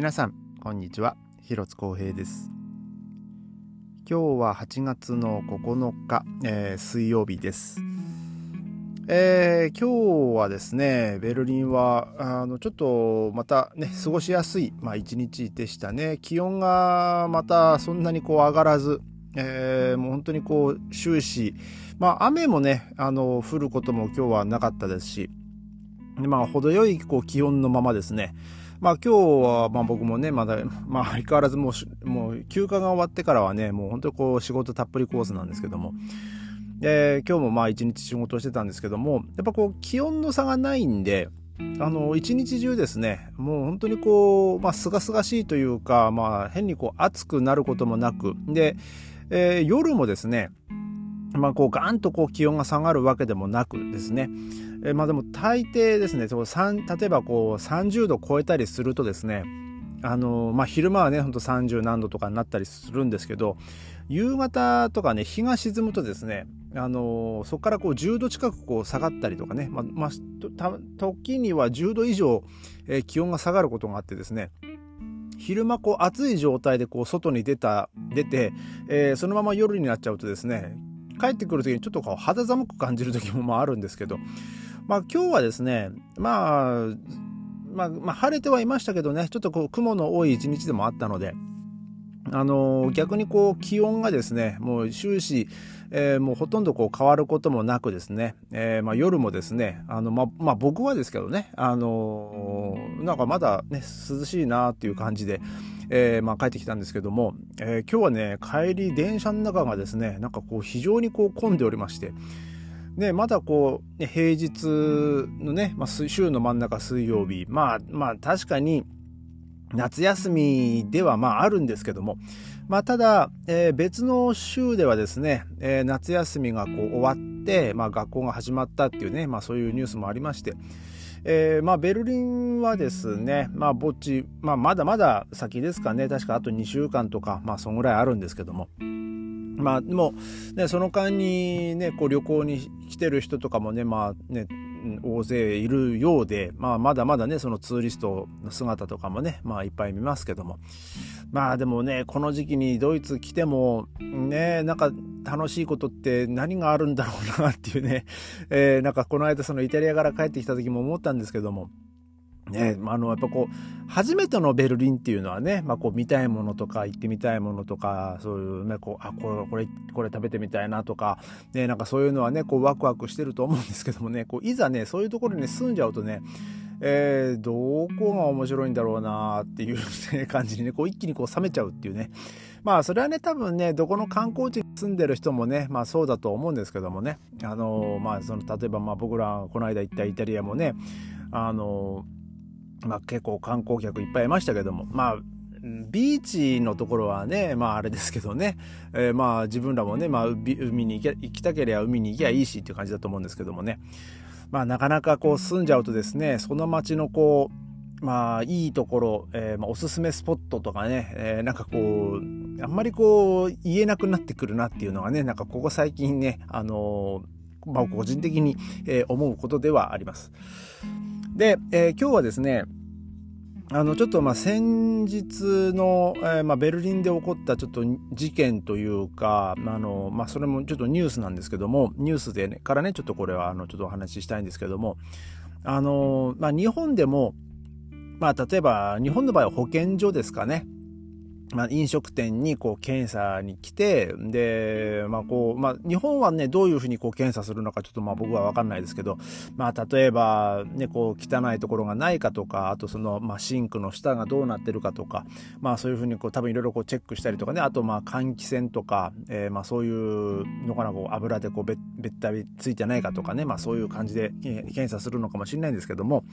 皆さんこんにちは。広津光平です。今日は8月の9日、えー、水曜日です。えー、今日はですね、ベルリンは、あの、ちょっとまたね、過ごしやすい、まあ一日でしたね。気温がまたそんなにこう上がらず、えー、もう本当にこう終始、まあ雨もね、あの、降ることも今日はなかったですし、まあ程よいこう気温のままですね、まあ今日はまあ僕もね、まだ、まあ相変わらずもう、もう休暇が終わってからはね、もう本当にこう仕事たっぷりコースなんですけども、え、今日もまあ一日仕事してたんですけども、やっぱこう気温の差がないんで、あの、一日中ですね、もう本当にこう、まあ、すがすがしいというか、まあ、変にこう、暑くなることもなく、で、えー、夜もですね、まあ、こう、ガンとこう、気温が下がるわけでもなくですね、え、まあ、でも大抵ですね、そう例えばこう、30度超えたりするとですね、あのまあ、昼間はね、ほんと30何度とかになったりするんですけど、夕方とかね、日が沈むとですね、あのそこからこう10度近くこう下がったりとかね、まあまあ、時には10度以上、え、気温が下がることがあってですね昼間こう暑い状態でこう外に出た出て、えー、そのまま夜になっちゃうとですね帰ってくる時にちょっとこう肌寒く感じる時もまああるんですけど、まあ、今日はですね、まあ、まあ、まあ晴れてはいましたけどねちょっとこう雲の多い一日でもあったのであの逆にこう気温がですねもう終始えー、もうほとんどこう変わることもなくですね、えー、まあ、夜もですね、あの、ま、まあ、僕はですけどね、あの、なんかまだね、涼しいなっていう感じで、えー、まあ、帰ってきたんですけども、え今日はね、帰り電車の中がですね、なんかこう非常にこう混んでおりまして、ね、まだこう、平日のね、まあ、週の真ん中水曜日、まあ、まあ確かに夏休みではまああるんですけども、まあ、ただ、えー、別の州ではですね、えー、夏休みがこう終わって、まあ、学校が始まったっていうね、まあ、そういうニュースもありまして、えーまあ、ベルリンはですね、まあ、ぼっち、まあ、まだまだ先ですかね、確かあと2週間とか、まあ、そんぐらいあるんですけども、まあ、でも、ね、その間にね、こう旅行に来てる人とかもね、まあね、大勢いるようで、まあ、まだまだね、そのツーリストの姿とかもね、まあ、いっぱい見ますけども。まあ、でもね、この時期にドイツ来ても、ね、なんか楽しいことって何があるんだろうなっていうね、えー、なんかこの間そのイタリアから帰ってきた時も思ったんですけども、ね、あの、やっぱこう、初めてのベルリンっていうのはね、まあこう見たいものとか行ってみたいものとか、そういうね、こう、あ、これ、これ、これ食べてみたいなとか、ね、なんかそういうのはね、こうワクワクしてると思うんですけどもね、こう、いざね、そういうところに住んじゃうとね、えー、どこが面白いんだろうなっていう、ね、感じにね、こう一気にこう冷めちゃうっていうね。まあそれはね、多分ね、どこの観光地に住んでる人もね、まあそうだと思うんですけどもね。あのー、まあその、例えばまあ僕らこの間行ったイタリアもね、あのーまあ、結構観光客いっぱいいましたけども、まあ、ビーチのところはね、まああれですけどね、えー、まあ自分らもね、まあ海に行きたければ海に行きゃいいしっていう感じだと思うんですけどもね。まあなかなかこう住んじゃうとですね、その街のこう、まあいいところ、えー、まあ、おすすめスポットとかね、えー、なんかこう、あんまりこう言えなくなってくるなっていうのがね、なんかここ最近ね、あのまあ個人的に、え思うことではあります。で、え、今日はですね、あの、ちょっとまあ先日の、えー、まあベルリンで起こったちょっと事件というか、あの、まあそれもちょっとニュースなんですけども、ニュースで、ね、からね、ちょっとこれはあの、ちょっとお話ししたいんですけども、あの、まあ日本でも、まあ例えば日本の場合は保健所ですかね。まあ、飲食店にこう検査に来て、で、まあこう、まあ日本はね、どういうふうにこう検査するのかちょっとまあ僕はわかんないですけど、まあ例えばね、こう汚いところがないかとか、あとその、まあシンクの下がどうなってるかとか、まあそういうふうにこう多分いろいろこうチェックしたりとかね、あとまあ換気扇とか、えー、まあそういうのかな、こう油でこうべべったりついてないかとかね、まあそういう感じで検査するのかもしれないんですけども、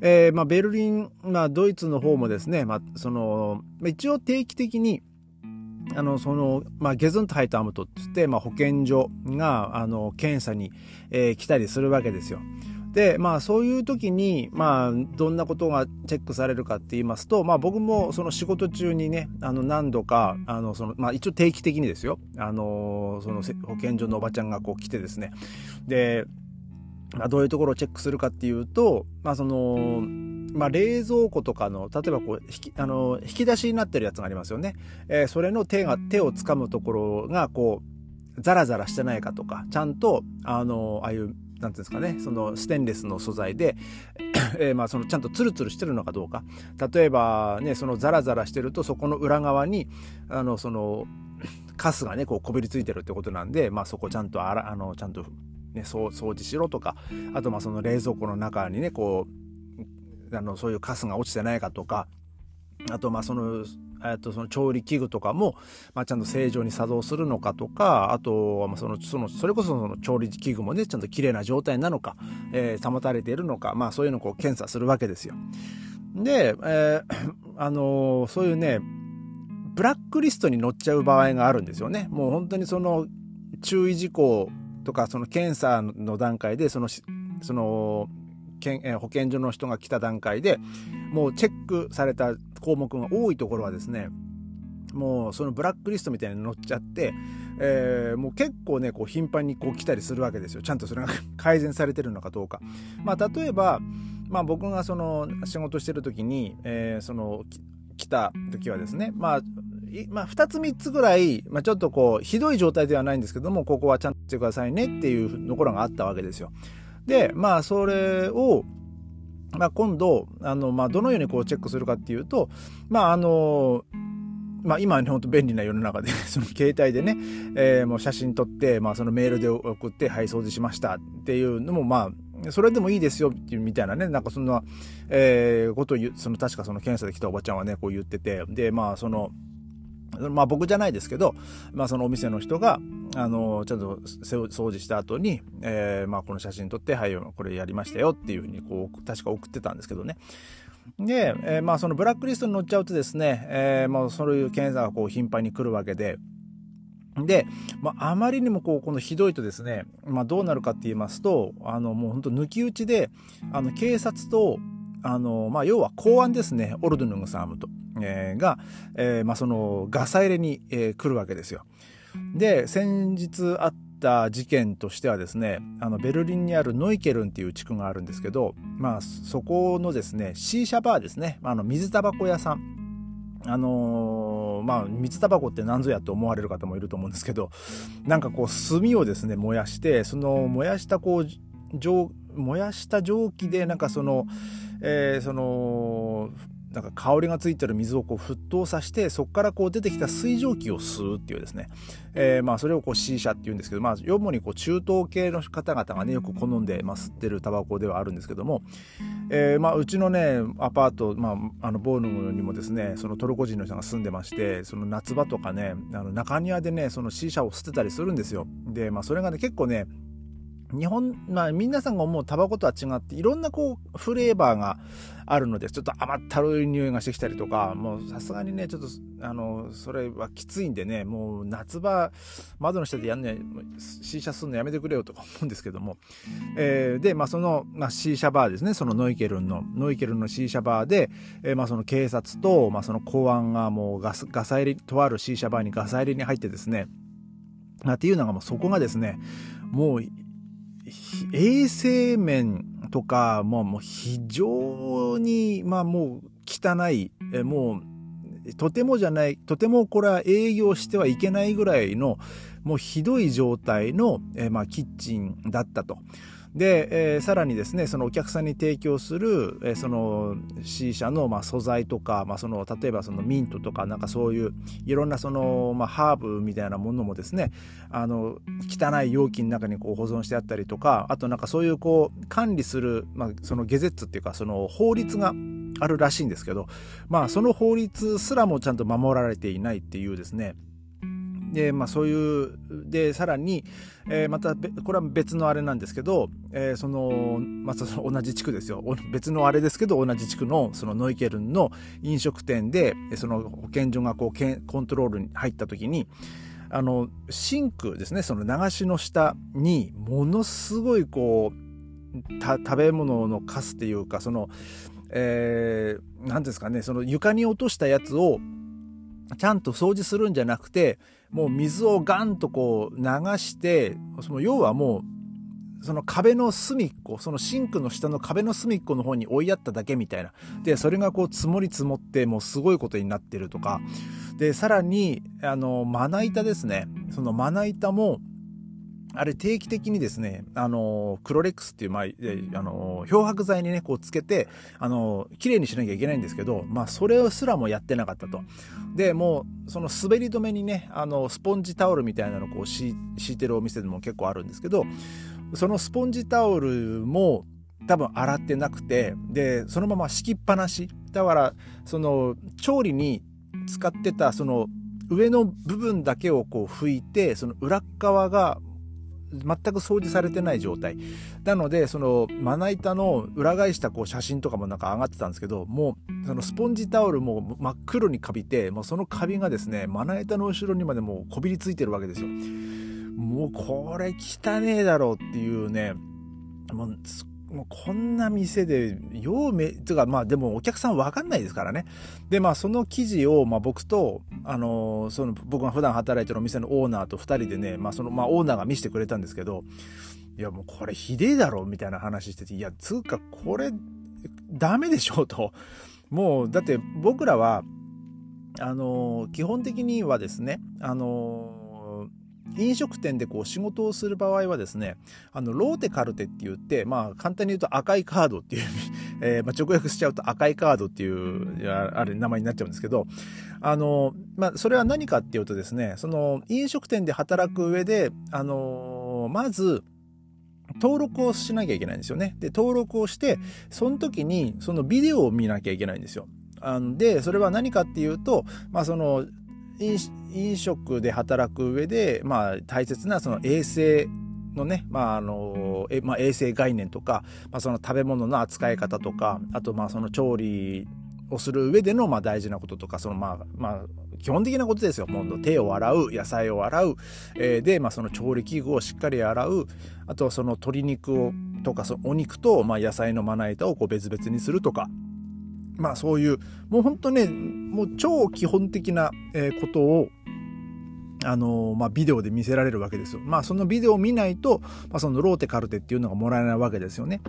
えー、まあ、ベルリン、まあ、ドイツの方もですね、まあ、その、一応定期的に、あの、その、まあ、ゲズントハイトアムトって言って、まあ、保健所が、あの、検査に、えー、来たりするわけですよ。で、まあ、そういう時に、まあ、どんなことがチェックされるかって言いますと、まあ、僕もその仕事中にね、あの、何度か、あの、その、まあ、一応定期的にですよ、あの、その、保健所のおばちゃんがこう来てですね、で、まあ、どういうところをチェックするかっていうと、まあ、その、まあ、冷蔵庫とかの、例えばこう、引き、あの、引き出しになってるやつがありますよね。えー、それの手が、手を掴むところが、こう、ザラザラしてないかとか、ちゃんと、あの、ああいう、なんていうんですかね、そのステンレスの素材で、え、まあそのちゃんとツルツルしてるのかどうか。例えばね、そのザラザラしてるとそこの裏側に、あの、その、カスがね、こうこびりついてるってことなんで、まあそこちゃんとあら、あの、ちゃんとね、掃除しろとか、あとまあその冷蔵庫の中にね、こう、あの、そういうカスが落ちてないかとか、あとまあその、えっと、その調理器具とかも、まあ、ちゃんと正常に作動するのかとか、あとはま、その、その、それこそその調理器具もね、ちゃんと綺麗な状態なのか、えー、保たれているのか、まあ、そういうのをこう検査するわけですよ。で、えー、あのー、そういうね、ブラックリストに載っちゃう場合があるんですよね。もう本当にその、注意事項とか、その検査の段階で、その、その、保健所の人が来た段階でもうチェックされた項目が多いところはですねもうそのブラックリストみたいに載っちゃって、えー、もう結構ねこう頻繁にこう来たりするわけですよちゃんとそれが 改善されてるのかどうか。まあ、例えば、まあ、僕がその仕事してる時に、えー、その来た時はですねまあまあ、2つ3つぐらい、まあ、ちょっとこうひどい状態ではないんですけどもここはちゃんとしてくださいねっていうところがあったわけですよ。でまあそれをまあ、今度、あの、まあ、どのようにこうチェックするかっていうと、まあ、あの、まあ、今はね、本当便利な世の中で、その携帯でね、えー、もう写真撮って、まあ、そのメールで送って、はい、掃除しましたっていうのも、まあ、それでもいいですよみたいなね、なんかそんな、えー、ことを、その確かその検査で来たおばちゃんはね、こう言ってて、で、まあ、その、まあ僕じゃないですけど、まあそのお店の人が、あの、ちゃんと掃除した後に、えー、まあこの写真撮って、はい、これやりましたよっていうふうに、こう、確か送ってたんですけどね。で、えー、まあそのブラックリストに載っちゃうとですね、えー、まあそういう検査がこう頻繁に来るわけで、で、まあ、あまりにもこう、このひどいとですね、まあどうなるかって言いますと、あの、もう本当抜き打ちで、あの、警察と、あの、まあ要は公安ですね、オルドヌングサームと。えー、が、えー、まあ、そのガサ入れに、えー、来るわけですよ。で先日あった事件としてはですねあのベルリンにあるノイケルンっていう地区があるんですけど、まあ、そこのですねシーシャバーですねあの水タバコ屋さんあのー、まあ水タバコって何ぞやと思われる方もいると思うんですけどなんかこう炭をですね燃やしてその燃やしたこう燃やした蒸気でなんかその、えー、そのなんか香りがついてる水をこう沸騰させてそこからこう出てきた水蒸気を吸うっていうですね、えー、まあそれをこう C 社っていうんですけどまあ主にこう中東系の方々がねよく好んで、まあ、吸ってるタバコではあるんですけども、えー、まあうちのねアパート、まあ、あのボーヌムにもですねそのトルコ人の人が住んでましてその夏場とかねあの中庭でねその C 社を吸ってたりするんですよ。でまあそれがね結構ね日本、まあ、皆さんが思うタバコとは違って、いろんなこう、フレーバーがあるので、ちょっと甘ったるい匂いがしてきたりとか、もうさすがにね、ちょっと、あの、それはきついんでね、もう夏場、窓の下でやんね、シーシャすんのやめてくれよとか思うんですけども、えー、で、まあ、その、まあ、シーシャバーですね、そのノイケルンの、ノイケルンのシーシャバーで、えー、まあ、その警察と、まあ、その公安がもうガス、ガサ入り、とあるシーシャバーにガサ入りに入ってですね、まあっていうのがもうそこがですね、もう衛生面とか、もうもう非常に、まあもう汚い、えもうとてもじゃない、とてもこれは営業してはいけないぐらいの、もうひどい状態の、えまあ、キッチンだったと。で、えー、さらにですね、そのお客さんに提供する、えー、その C 社の、まあ、素材とか、まあ、その例えばそのミントとかなんかそういういろんなその、まあ、ハーブみたいなものもですねあの汚い容器の中にこう保存してあったりとかあとなんかそういうこう管理する、まあ、そのゲゼッツっていうかその法律があるらしいんですけど、まあ、その法律すらもちゃんと守られていないっていうですねで、まあそういう、で、さらに、えー、また、これは別のあれなんですけど、えー、その、またその同じ地区ですよ。別のあれですけど、同じ地区のそのノイケルンの飲食店で、その保健所がこうけん、コントロールに入った時に、あの、シンクですね、その流しの下に、ものすごいこう、食べ物のカスっていうか、その、えー、なんですかね、その床に落としたやつを、ちゃんと掃除するんじゃなくて、もう水をガンとこう流して、その要はもう、その壁の隅っこ、そのシンクの下の壁の隅っこの方に追いやっただけみたいな。で、それがこう積もり積もってもうすごいことになってるとか。で、さらに、あの、まな板ですね。そのまな板も、あれ定期的にですね、あの、クロレックスっていう、まあ、あの、漂白剤にね、こうつけて、あの、綺麗にしなきゃいけないんですけど、まあ、それすらもやってなかったと。で、もう、その滑り止めにね、あの、スポンジタオルみたいなのをこう敷いてるお店でも結構あるんですけど、そのスポンジタオルも多分洗ってなくて、で、そのまま敷きっぱなし。だから、その、調理に使ってた、その、上の部分だけをこう拭いて、その裏側が全く掃除されてない状態。なので、その、まな板の裏返したこう写真とかもなんか上がってたんですけど、もう、そのスポンジタオルも真っ黒にカビて、もうそのカビがですね、まな板の後ろにまでもうこびりついてるわけですよ。もうこれ汚ねえだろうっていうね、もうもうこんな店で、ようめ、てかまあでもお客さんわかんないですからね。でまあその記事をまあ僕と、あのー、その僕が普段働いてるお店のオーナーと二人でね、まあそのまあオーナーが見せてくれたんですけど、いやもうこれひでえだろみたいな話してて、いやつうかこれダメでしょうと。もうだって僕らは、あのー、基本的にはですね、あのー飲食店でこう仕事をする場合はですね、あの、ローテカルテって言って、まあ、簡単に言うと赤いカードっていう、えー、まあ、直訳しちゃうと赤いカードっていう、あれ、名前になっちゃうんですけど、あの、まあ、それは何かっていうとですね、その、飲食店で働く上で、あの、まず、登録をしなきゃいけないんですよね。で、登録をして、その時に、そのビデオを見なきゃいけないんですよ。で、それは何かっていうと、まあ、その、飲食で働く上で、まあ、大切なその衛生のね、まああのえまあ、衛生概念とか、まあ、その食べ物の扱い方とかあとまあその調理をする上でのまあ大事なこととかそのまあまあ基本的なことですよ。もう手を洗う、野菜を洗う、えー、で、まあ、その調理器具をしっかり洗う、あとその鶏肉をとかそのお肉と、まあ、野菜のまな板をこう別々にするとか、まあそういう、もう本当ね、もう超基本的なことを、あのまあ、ビデオで見せられるわけですよ。まあ、そのビデオを見ないと、まあ、そのローテカルテっていうのがもらえないわけですよね。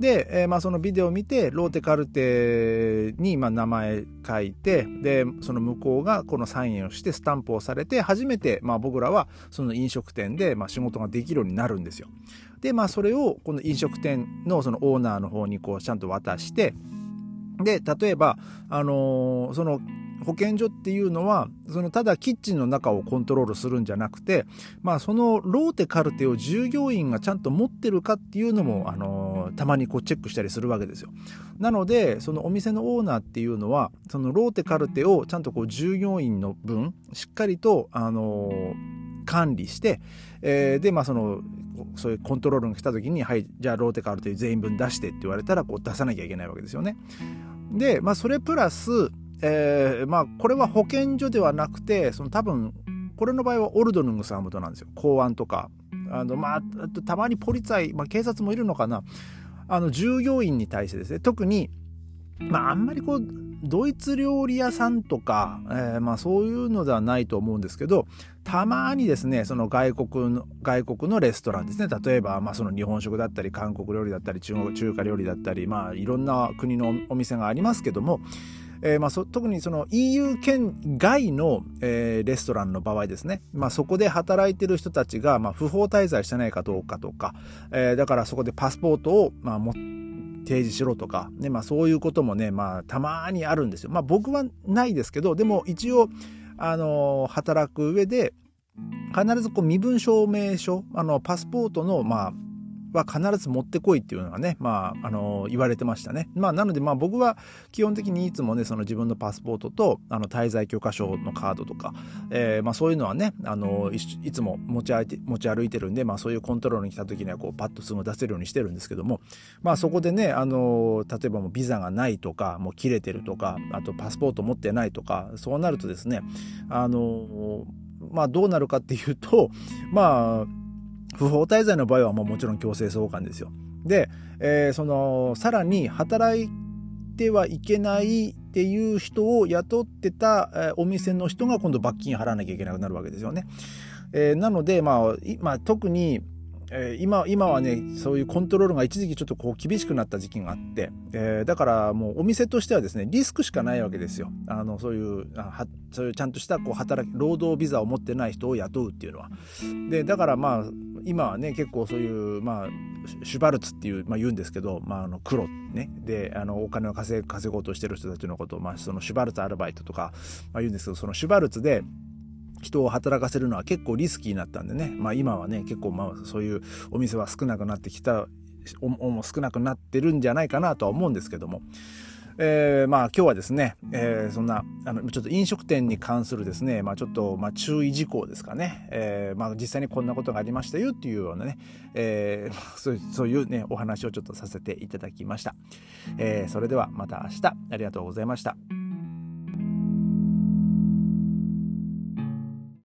で、えー、まあ、そのビデオを見て、ローテカルテに、まあ、名前書いて、で、その向こうがこのサインをしてスタンプをされて、初めて、まあ、僕らはその飲食店で、まあ、仕事ができるようになるんですよ。で、まあ、それを、この飲食店のそのオーナーの方にこう、ちゃんと渡して、で、例えば、あのー、その、保健所っていうのは、そのただキッチンの中をコントロールするんじゃなくて、まあそのローテカルテを従業員がちゃんと持ってるかっていうのも、あのー、たまにこうチェックしたりするわけですよ。なので、そのお店のオーナーっていうのは、そのローテカルテをちゃんとこう従業員の分、しっかりと、あのー、管理して、えー、で、まあその、そういうコントロールが来た時に、はい、じゃあローテカルテ全員分出してって言われたら、こう出さなきゃいけないわけですよね。で、まあ、それプラス、えー、まあ、これは保健所ではなくて、その多分、これの場合はオルドヌングサムとなんですよ。公安とか。あの、まあ、たまにポリツァイ、まあ、警察もいるのかな。あの、従業員に対してですね、特に、まあ、あんまりこう、ドイツ料理屋さんとか、えー、まあそういうのではないと思うんですけど、たまにですね、その外国の、外国のレストランですね。例えば、まあその日本食だったり、韓国料理だったり、中国、中華料理だったり、まあいろんな国のお店がありますけども、えー、まあ特にその EU 圏外の、えー、レストランの場合ですね、まあ、そこで働いてる人たちが、まあ、不法滞在してないかどうかとか、えー、だからそこでパスポートを、まあ、持って提示しろとか、ね、まあそういうこともね、まあたまにあるんですよ。まあ僕はないですけど、でも一応、あの、働く上で、必ずこう身分証明書、あの、パスポートの、まあ、は必ず持ってこいっていうのがね、まあ、あの、言われてましたね。まあ、なので、まあ、僕は基本的にいつもね、その自分のパスポートと、あの、滞在許可証のカードとか、えー、まあ、そういうのはね、あの、いつも持ち歩いて、持ち歩いてるんで、まあ、そういうコントロールに来た時には、こう、パッとすぐ出せるようにしてるんですけども、まあ、そこでね、あの、例えばもうビザがないとか、もう切れてるとか、あとパスポート持ってないとか、そうなるとですね、あの、まあ、どうなるかっていうと、まあ、不法滞在の場合はももちろん強制送還ですよ。で、えー、そのさらに働いてはいけないっていう人を雇ってた、お店の人が今度罰金払わなきゃいけなくなるわけですよね。えー、なので、まあ、まあ、特にえー、今今はねそういうコントロールが一時期ちょっとこう厳しくなった時期があって、えー、だからもうお店としてはですねリスクしかないわけですよあのそういうはそういうちゃんとしたこう働き労働ビザを持ってない人を雇うっていうのはでだからまあ今はね結構そういうまあシュバルツっていう、まあ、言うんですけど、まあ、あの黒ね。であのお金を稼稼ごうとしてる人たちのことを、まあ、そのシュバルツアルバイトとか、まあ、言うんですけどそのシュバルツで人を働かせるのは結構リスキーになったんでね、まあ、今はね結構まあそういうお店は少なくなってきたお少なくなってるんじゃないかなとは思うんですけども、えー、まあ今日はですね、えー、そんなあのちょっと飲食店に関するですね、まあ、ちょっとまあ注意事項ですかね、えーまあ、実際にこんなことがありましたよっていうようなね、えー、そうそういうねお話をちょっとさせていただきました、えー、それではまた明日。ありがとうございました。